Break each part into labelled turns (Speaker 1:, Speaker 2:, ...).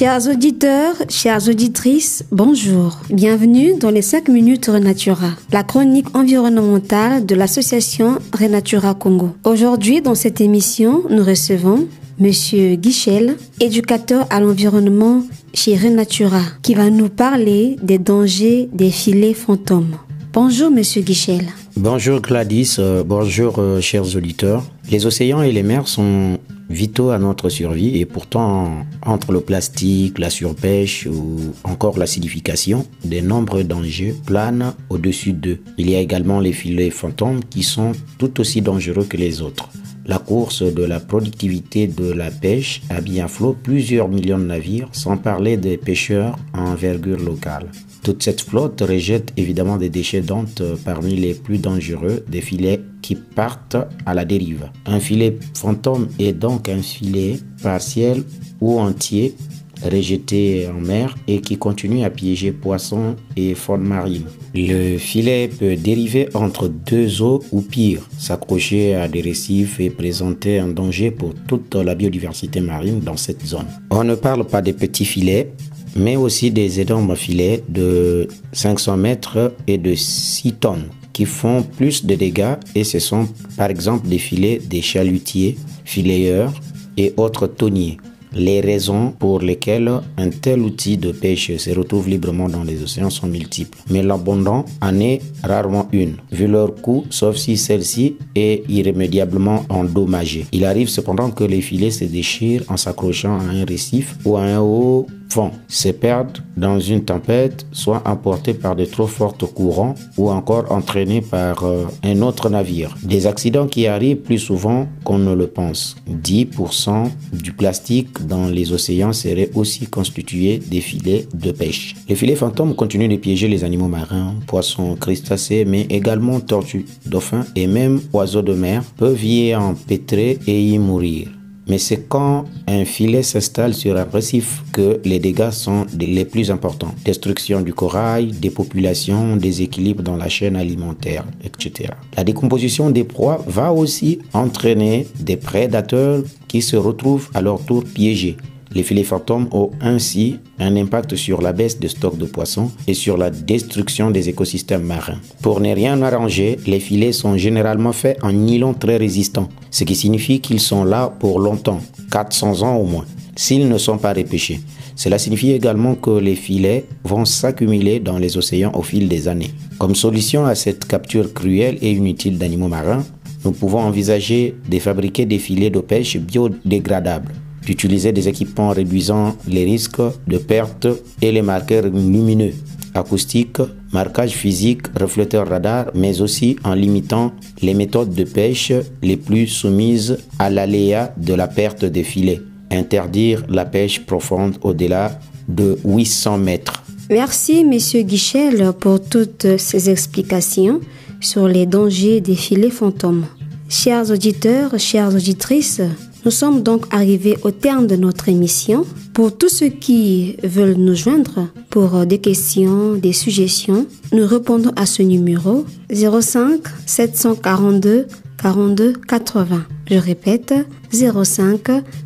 Speaker 1: Chers auditeurs, chères auditrices, bonjour. Bienvenue dans les 5 minutes Renatura, la chronique environnementale de l'association Renatura Congo. Aujourd'hui, dans cette émission, nous recevons Monsieur Guichel, éducateur à l'environnement chez Renatura, qui va nous parler des dangers des filets fantômes. Bonjour, Monsieur Guichel.
Speaker 2: Bonjour Gladys, euh, bonjour euh, chers auditeurs. Les océans et les mers sont vitaux à notre survie et pourtant entre le plastique, la surpêche ou encore l'acidification, de nombreux dangers planent au-dessus d'eux. Il y a également les filets fantômes qui sont tout aussi dangereux que les autres. La course de la productivité de la pêche a bien flot plusieurs millions de navires, sans parler des pêcheurs en envergure locale. Toute cette flotte rejette évidemment des déchets dont euh, parmi les plus dangereux des filets qui partent à la dérive. Un filet fantôme est donc un filet partiel ou entier rejeté en mer et qui continue à piéger poissons et faune marine. Le filet peut dériver entre deux eaux ou pire, s'accrocher à des récifs et présenter un danger pour toute la biodiversité marine dans cette zone. On ne parle pas des petits filets, mais aussi des énormes filets de 500 mètres et de 6 tonnes qui font plus de dégâts et ce sont par exemple des filets des chalutiers, filayeurs et autres tonniers les raisons pour lesquelles un tel outil de pêche se retrouve librement dans les océans sont multiples, mais l'abondant en est rarement une, vu leur coût, sauf si celle-ci est irrémédiablement endommagée. Il arrive cependant que les filets se déchirent en s'accrochant à un récif ou à un haut fond, se perdent dans une tempête, soit emportés par de trop forts courants ou encore entraînés par euh, un autre navire. Des accidents qui arrivent plus souvent qu'on ne le pense. 10% du plastique dans les océans serait aussi constitué des filets de pêche. Les filets fantômes continuent de piéger les animaux marins, poissons, crustacés, mais également tortues, dauphins et même oiseaux de mer peuvent y empêtrer et y mourir. Mais c'est quand un filet s'installe sur un récif que les dégâts sont les plus importants. Destruction du corail, des populations, déséquilibre dans la chaîne alimentaire, etc. La décomposition des proies va aussi entraîner des prédateurs qui se retrouvent à leur tour piégés. Les filets fantômes ont ainsi un impact sur la baisse de stock de poissons et sur la destruction des écosystèmes marins. Pour ne rien arranger, les filets sont généralement faits en nylon très résistant, ce qui signifie qu'ils sont là pour longtemps, 400 ans au moins, s'ils ne sont pas repêchés. Cela signifie également que les filets vont s'accumuler dans les océans au fil des années. Comme solution à cette capture cruelle et inutile d'animaux marins, nous pouvons envisager de fabriquer des filets de pêche biodégradables d'utiliser des équipements réduisant les risques de perte et les marqueurs lumineux, acoustiques, marquage physique, reflecteur radar, mais aussi en limitant les méthodes de pêche les plus soumises à l'aléa de la perte des filets. Interdire la pêche profonde au-delà de 800 mètres.
Speaker 1: Merci, Monsieur Guichel, pour toutes ces explications sur les dangers des filets fantômes. Chers auditeurs, chères auditrices, nous sommes donc arrivés au terme de notre émission. Pour tous ceux qui veulent nous joindre pour des questions, des suggestions, nous répondons à ce numéro 05 742 42 80. Je répète 05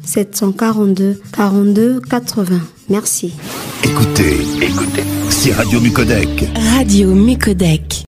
Speaker 1: 742 42 80. Merci.
Speaker 3: Écoutez, écoutez, c'est Radio Mucodec.
Speaker 4: Radio Mucodec.